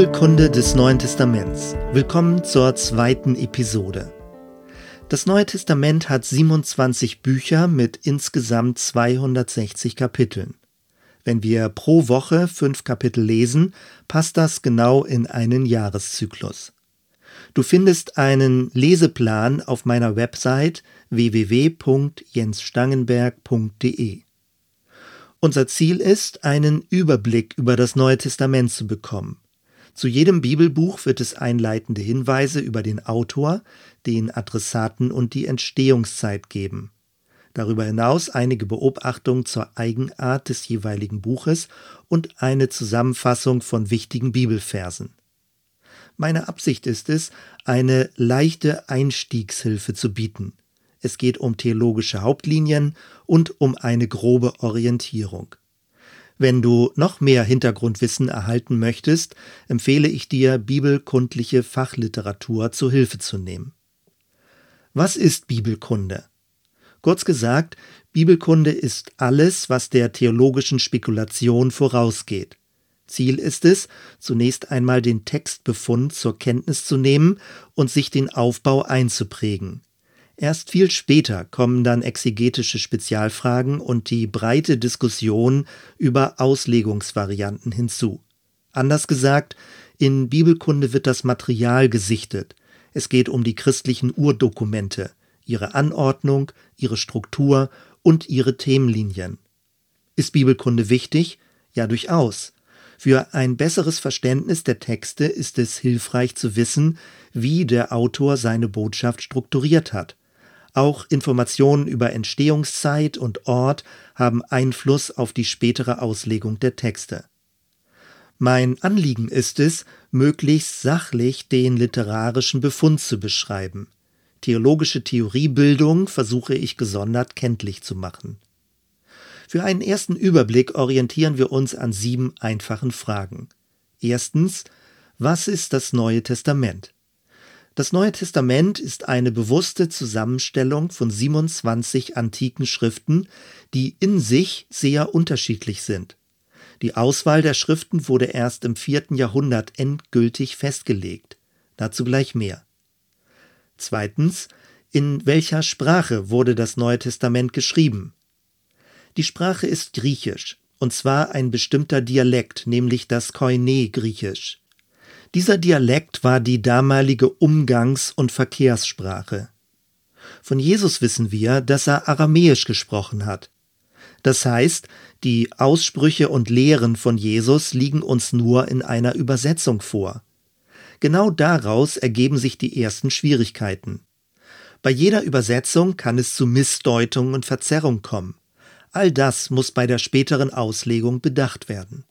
Bibelkunde des Neuen Testaments. Willkommen zur zweiten Episode. Das Neue Testament hat 27 Bücher mit insgesamt 260 Kapiteln. Wenn wir pro Woche fünf Kapitel lesen, passt das genau in einen Jahreszyklus. Du findest einen Leseplan auf meiner Website www.jensstangenberg.de. Unser Ziel ist, einen Überblick über das Neue Testament zu bekommen. Zu jedem Bibelbuch wird es einleitende Hinweise über den Autor, den Adressaten und die Entstehungszeit geben. Darüber hinaus einige Beobachtungen zur Eigenart des jeweiligen Buches und eine Zusammenfassung von wichtigen Bibelversen. Meine Absicht ist es, eine leichte Einstiegshilfe zu bieten. Es geht um theologische Hauptlinien und um eine grobe Orientierung. Wenn du noch mehr Hintergrundwissen erhalten möchtest, empfehle ich dir, bibelkundliche Fachliteratur zu Hilfe zu nehmen. Was ist Bibelkunde? Kurz gesagt, Bibelkunde ist alles, was der theologischen Spekulation vorausgeht. Ziel ist es, zunächst einmal den Textbefund zur Kenntnis zu nehmen und sich den Aufbau einzuprägen. Erst viel später kommen dann exegetische Spezialfragen und die breite Diskussion über Auslegungsvarianten hinzu. Anders gesagt, in Bibelkunde wird das Material gesichtet. Es geht um die christlichen Urdokumente, ihre Anordnung, ihre Struktur und ihre Themenlinien. Ist Bibelkunde wichtig? Ja, durchaus. Für ein besseres Verständnis der Texte ist es hilfreich zu wissen, wie der Autor seine Botschaft strukturiert hat. Auch Informationen über Entstehungszeit und Ort haben Einfluss auf die spätere Auslegung der Texte. Mein Anliegen ist es, möglichst sachlich den literarischen Befund zu beschreiben. Theologische Theoriebildung versuche ich gesondert kenntlich zu machen. Für einen ersten Überblick orientieren wir uns an sieben einfachen Fragen. Erstens, was ist das Neue Testament? Das Neue Testament ist eine bewusste Zusammenstellung von 27 antiken Schriften, die in sich sehr unterschiedlich sind. Die Auswahl der Schriften wurde erst im vierten Jahrhundert endgültig festgelegt. Dazu gleich mehr. Zweitens, in welcher Sprache wurde das Neue Testament geschrieben? Die Sprache ist Griechisch, und zwar ein bestimmter Dialekt, nämlich das Koine-Griechisch. Dieser Dialekt war die damalige Umgangs- und Verkehrssprache. Von Jesus wissen wir, dass er Aramäisch gesprochen hat. Das heißt, die Aussprüche und Lehren von Jesus liegen uns nur in einer Übersetzung vor. Genau daraus ergeben sich die ersten Schwierigkeiten. Bei jeder Übersetzung kann es zu Missdeutung und Verzerrung kommen. All das muss bei der späteren Auslegung bedacht werden.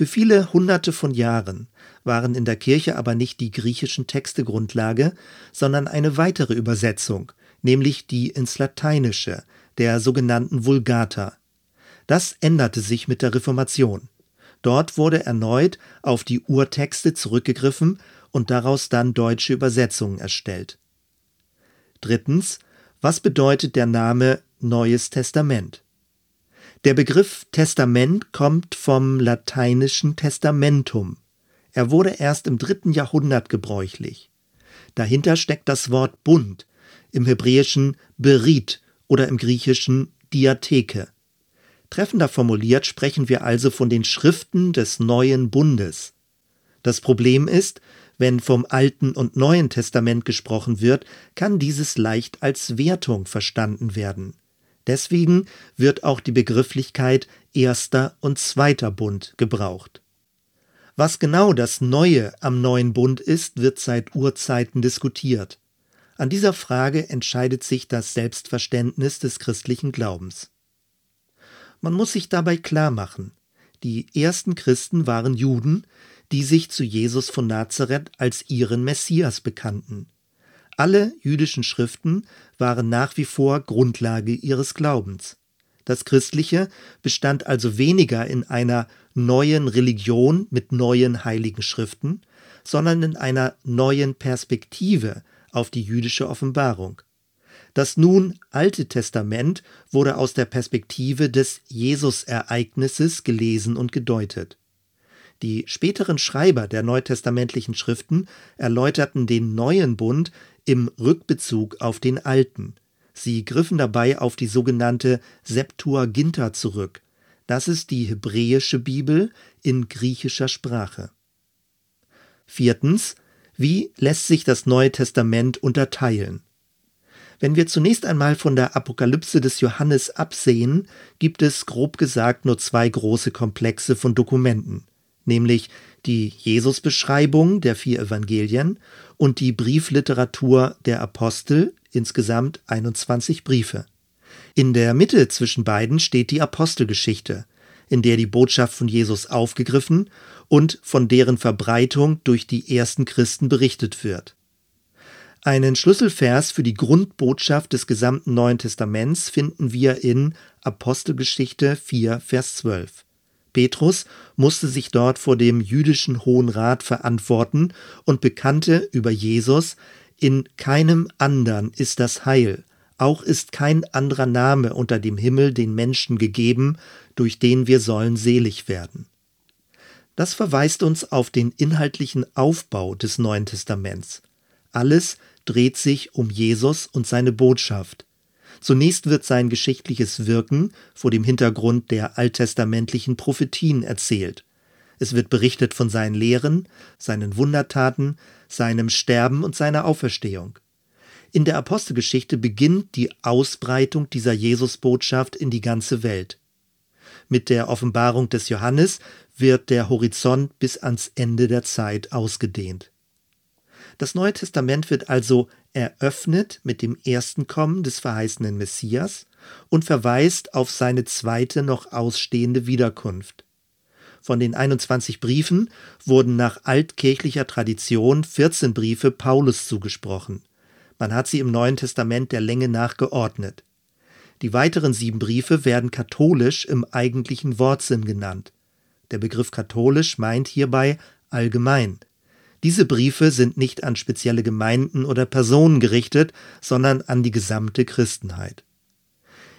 Für viele Hunderte von Jahren waren in der Kirche aber nicht die griechischen Texte Grundlage, sondern eine weitere Übersetzung, nämlich die ins Lateinische, der sogenannten Vulgata. Das änderte sich mit der Reformation. Dort wurde erneut auf die Urtexte zurückgegriffen und daraus dann deutsche Übersetzungen erstellt. Drittens, was bedeutet der Name Neues Testament? Der Begriff Testament kommt vom lateinischen Testamentum. Er wurde erst im dritten Jahrhundert gebräuchlich. Dahinter steckt das Wort Bund, im Hebräischen Berit oder im Griechischen Diatheke. Treffender formuliert sprechen wir also von den Schriften des neuen Bundes. Das Problem ist, wenn vom Alten und Neuen Testament gesprochen wird, kann dieses leicht als Wertung verstanden werden. Deswegen wird auch die Begrifflichkeit erster und zweiter Bund gebraucht. Was genau das Neue am neuen Bund ist, wird seit Urzeiten diskutiert. An dieser Frage entscheidet sich das Selbstverständnis des christlichen Glaubens. Man muss sich dabei klar machen, die ersten Christen waren Juden, die sich zu Jesus von Nazareth als ihren Messias bekannten. Alle jüdischen Schriften waren nach wie vor Grundlage ihres Glaubens. Das Christliche bestand also weniger in einer neuen Religion mit neuen heiligen Schriften, sondern in einer neuen Perspektive auf die jüdische Offenbarung. Das nun Alte Testament wurde aus der Perspektive des Jesus-Ereignisses gelesen und gedeutet. Die späteren Schreiber der neutestamentlichen Schriften erläuterten den neuen Bund im Rückbezug auf den alten. Sie griffen dabei auf die sogenannte Septuaginta zurück. Das ist die hebräische Bibel in griechischer Sprache. Viertens. Wie lässt sich das Neue Testament unterteilen? Wenn wir zunächst einmal von der Apokalypse des Johannes absehen, gibt es grob gesagt nur zwei große Komplexe von Dokumenten, nämlich die Jesusbeschreibung der vier Evangelien und die Briefliteratur der Apostel, insgesamt 21 Briefe. In der Mitte zwischen beiden steht die Apostelgeschichte, in der die Botschaft von Jesus aufgegriffen und von deren Verbreitung durch die ersten Christen berichtet wird. Einen Schlüsselvers für die Grundbotschaft des gesamten Neuen Testaments finden wir in Apostelgeschichte 4, Vers 12. Petrus musste sich dort vor dem jüdischen Hohen Rat verantworten und bekannte über Jesus, in keinem andern ist das Heil, auch ist kein anderer Name unter dem Himmel den Menschen gegeben, durch den wir sollen selig werden. Das verweist uns auf den inhaltlichen Aufbau des Neuen Testaments. Alles dreht sich um Jesus und seine Botschaft. Zunächst wird sein geschichtliches Wirken vor dem Hintergrund der alttestamentlichen Prophetien erzählt. Es wird berichtet von seinen Lehren, seinen Wundertaten, seinem Sterben und seiner Auferstehung. In der Apostelgeschichte beginnt die Ausbreitung dieser Jesusbotschaft in die ganze Welt. Mit der Offenbarung des Johannes wird der Horizont bis ans Ende der Zeit ausgedehnt. Das Neue Testament wird also eröffnet mit dem ersten Kommen des verheißenen Messias und verweist auf seine zweite noch ausstehende Wiederkunft. Von den 21 Briefen wurden nach altkirchlicher Tradition 14 Briefe Paulus zugesprochen. Man hat sie im Neuen Testament der Länge nach geordnet. Die weiteren sieben Briefe werden katholisch im eigentlichen Wortsinn genannt. Der Begriff katholisch meint hierbei allgemein. Diese Briefe sind nicht an spezielle Gemeinden oder Personen gerichtet, sondern an die gesamte Christenheit.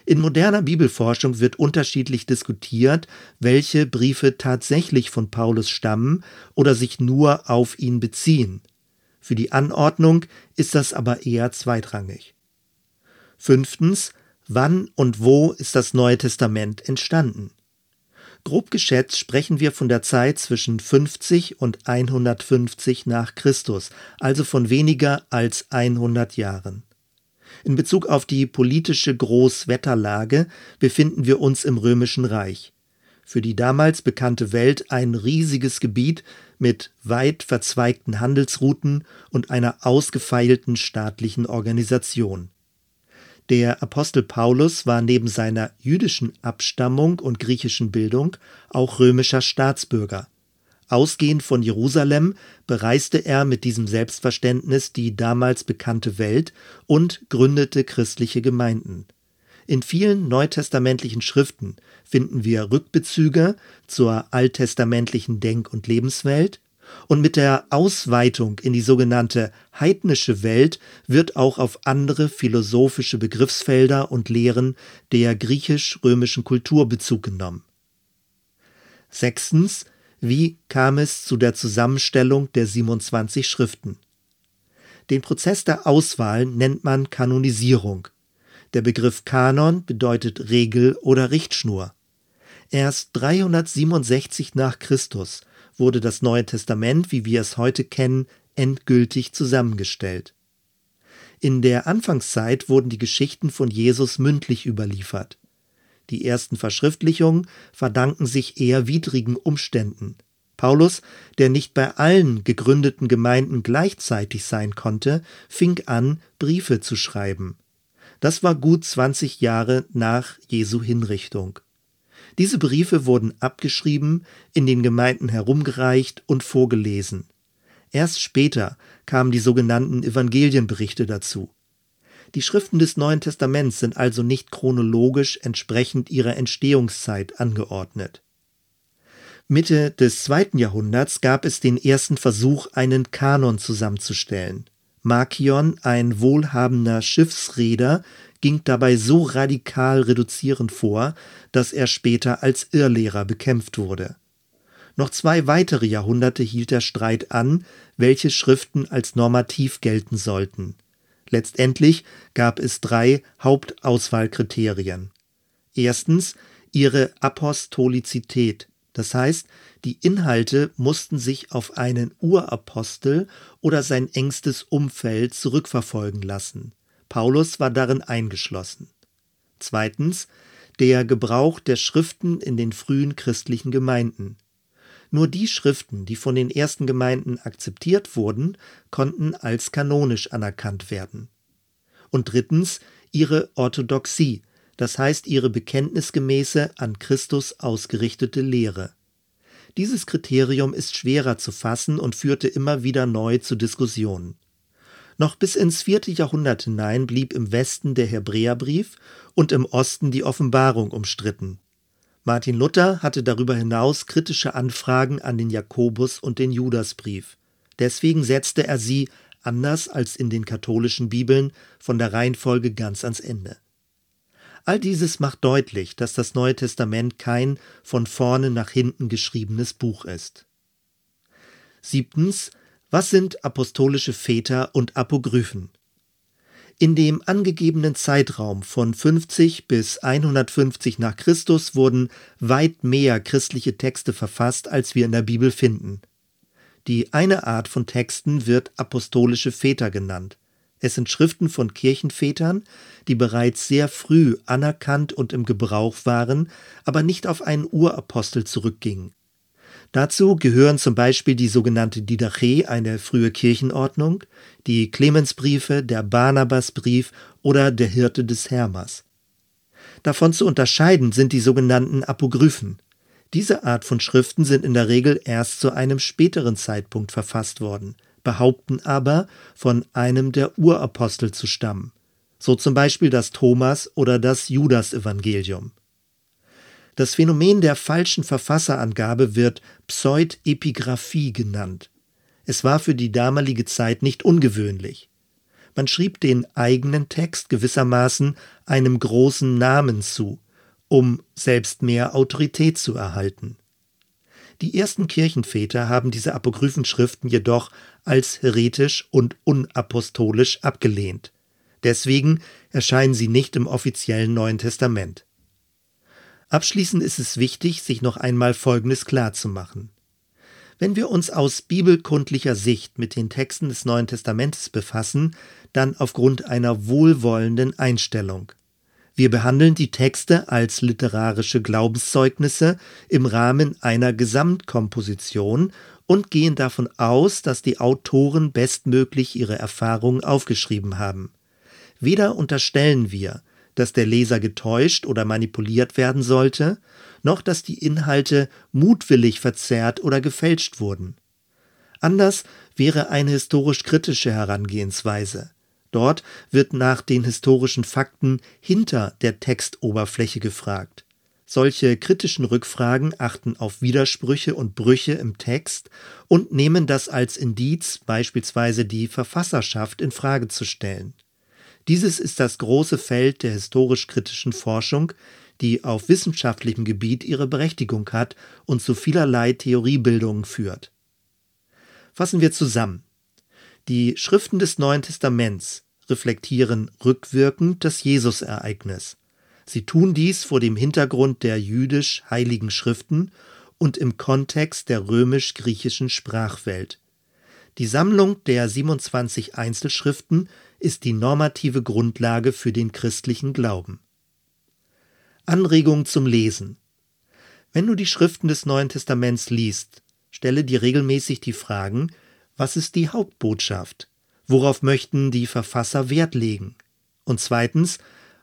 In moderner Bibelforschung wird unterschiedlich diskutiert, welche Briefe tatsächlich von Paulus stammen oder sich nur auf ihn beziehen. Für die Anordnung ist das aber eher zweitrangig. Fünftens, wann und wo ist das Neue Testament entstanden? Grob geschätzt sprechen wir von der Zeit zwischen 50 und 150 nach Christus, also von weniger als 100 Jahren. In Bezug auf die politische Großwetterlage befinden wir uns im Römischen Reich. Für die damals bekannte Welt ein riesiges Gebiet mit weit verzweigten Handelsrouten und einer ausgefeilten staatlichen Organisation. Der Apostel Paulus war neben seiner jüdischen Abstammung und griechischen Bildung auch römischer Staatsbürger. Ausgehend von Jerusalem bereiste er mit diesem Selbstverständnis die damals bekannte Welt und gründete christliche Gemeinden. In vielen neutestamentlichen Schriften finden wir Rückbezüge zur alttestamentlichen Denk- und Lebenswelt, und mit der Ausweitung in die sogenannte heidnische Welt wird auch auf andere philosophische Begriffsfelder und Lehren der griechisch-römischen Kultur Bezug genommen. Sechstens wie kam es zu der Zusammenstellung der 27 Schriften? Den Prozess der Auswahl nennt man Kanonisierung. Der Begriff Kanon bedeutet Regel oder Richtschnur. Erst 367 nach Christus wurde das Neue Testament, wie wir es heute kennen, endgültig zusammengestellt. In der Anfangszeit wurden die Geschichten von Jesus mündlich überliefert. Die ersten Verschriftlichungen verdanken sich eher widrigen Umständen. Paulus, der nicht bei allen gegründeten Gemeinden gleichzeitig sein konnte, fing an, Briefe zu schreiben. Das war gut 20 Jahre nach Jesu Hinrichtung. Diese Briefe wurden abgeschrieben, in den Gemeinden herumgereicht und vorgelesen. Erst später kamen die sogenannten Evangelienberichte dazu. Die Schriften des Neuen Testaments sind also nicht chronologisch entsprechend ihrer Entstehungszeit angeordnet. Mitte des zweiten Jahrhunderts gab es den ersten Versuch, einen Kanon zusammenzustellen. Markion, ein wohlhabender Schiffsreeder, ging dabei so radikal reduzierend vor, dass er später als Irrlehrer bekämpft wurde. Noch zwei weitere Jahrhunderte hielt der Streit an, welche Schriften als normativ gelten sollten. Letztendlich gab es drei Hauptauswahlkriterien. Erstens ihre Apostolizität, das heißt, die Inhalte mussten sich auf einen Urapostel oder sein engstes Umfeld zurückverfolgen lassen. Paulus war darin eingeschlossen. Zweitens der Gebrauch der Schriften in den frühen christlichen Gemeinden. Nur die Schriften, die von den ersten Gemeinden akzeptiert wurden, konnten als kanonisch anerkannt werden. Und drittens ihre Orthodoxie, das heißt ihre bekenntnisgemäße an Christus ausgerichtete Lehre. Dieses Kriterium ist schwerer zu fassen und führte immer wieder neu zu Diskussionen. Noch bis ins vierte Jahrhundert hinein blieb im Westen der Hebräerbrief und im Osten die Offenbarung umstritten. Martin Luther hatte darüber hinaus kritische Anfragen an den Jakobus und den Judasbrief. Deswegen setzte er sie, anders als in den katholischen Bibeln, von der Reihenfolge ganz ans Ende. All dieses macht deutlich, dass das Neue Testament kein von vorne nach hinten geschriebenes Buch ist. Siebtens was sind apostolische Väter und Apogryphen? In dem angegebenen Zeitraum von 50 bis 150 nach Christus wurden weit mehr christliche Texte verfasst, als wir in der Bibel finden. Die eine Art von Texten wird apostolische Väter genannt. Es sind Schriften von Kirchenvätern, die bereits sehr früh anerkannt und im Gebrauch waren, aber nicht auf einen Urapostel zurückgingen. Dazu gehören zum Beispiel die sogenannte Didache, eine frühe Kirchenordnung, die Clemensbriefe, der Barnabasbrief oder der Hirte des Hermas. Davon zu unterscheiden sind die sogenannten Apogryphen. Diese Art von Schriften sind in der Regel erst zu einem späteren Zeitpunkt verfasst worden, behaupten aber, von einem der Urapostel zu stammen. So zum Beispiel das Thomas- oder das Judas-Evangelium. Das Phänomen der falschen Verfasserangabe wird Pseudepigraphie genannt. Es war für die damalige Zeit nicht ungewöhnlich. Man schrieb den eigenen Text gewissermaßen einem großen Namen zu, um selbst mehr Autorität zu erhalten. Die ersten Kirchenväter haben diese Apokryphenschriften jedoch als heretisch und unapostolisch abgelehnt. Deswegen erscheinen sie nicht im offiziellen Neuen Testament. Abschließend ist es wichtig, sich noch einmal Folgendes klarzumachen. Wenn wir uns aus bibelkundlicher Sicht mit den Texten des Neuen Testamentes befassen, dann aufgrund einer wohlwollenden Einstellung. Wir behandeln die Texte als literarische Glaubenszeugnisse im Rahmen einer Gesamtkomposition und gehen davon aus, dass die Autoren bestmöglich ihre Erfahrungen aufgeschrieben haben. Weder unterstellen wir, dass der Leser getäuscht oder manipuliert werden sollte, noch dass die Inhalte mutwillig verzerrt oder gefälscht wurden. Anders wäre eine historisch-kritische Herangehensweise. Dort wird nach den historischen Fakten hinter der Textoberfläche gefragt. Solche kritischen Rückfragen achten auf Widersprüche und Brüche im Text und nehmen das als Indiz, beispielsweise die Verfasserschaft in Frage zu stellen. Dieses ist das große Feld der historisch-kritischen Forschung, die auf wissenschaftlichem Gebiet ihre Berechtigung hat und zu vielerlei Theoriebildungen führt. Fassen wir zusammen. Die Schriften des Neuen Testaments reflektieren rückwirkend das Jesusereignis. Sie tun dies vor dem Hintergrund der jüdisch-heiligen Schriften und im Kontext der römisch-griechischen Sprachwelt. Die Sammlung der 27 Einzelschriften ist die normative Grundlage für den christlichen Glauben. Anregung zum Lesen. Wenn du die Schriften des Neuen Testaments liest, stelle dir regelmäßig die Fragen, was ist die Hauptbotschaft? Worauf möchten die Verfasser Wert legen? Und zweitens,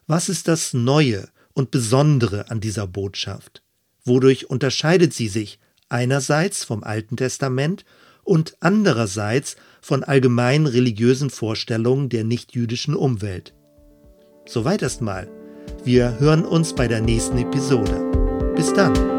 was ist das Neue und Besondere an dieser Botschaft? Wodurch unterscheidet sie sich einerseits vom Alten Testament und andererseits von allgemeinen religiösen Vorstellungen der nichtjüdischen Umwelt. Soweit erstmal. Wir hören uns bei der nächsten Episode. Bis dann.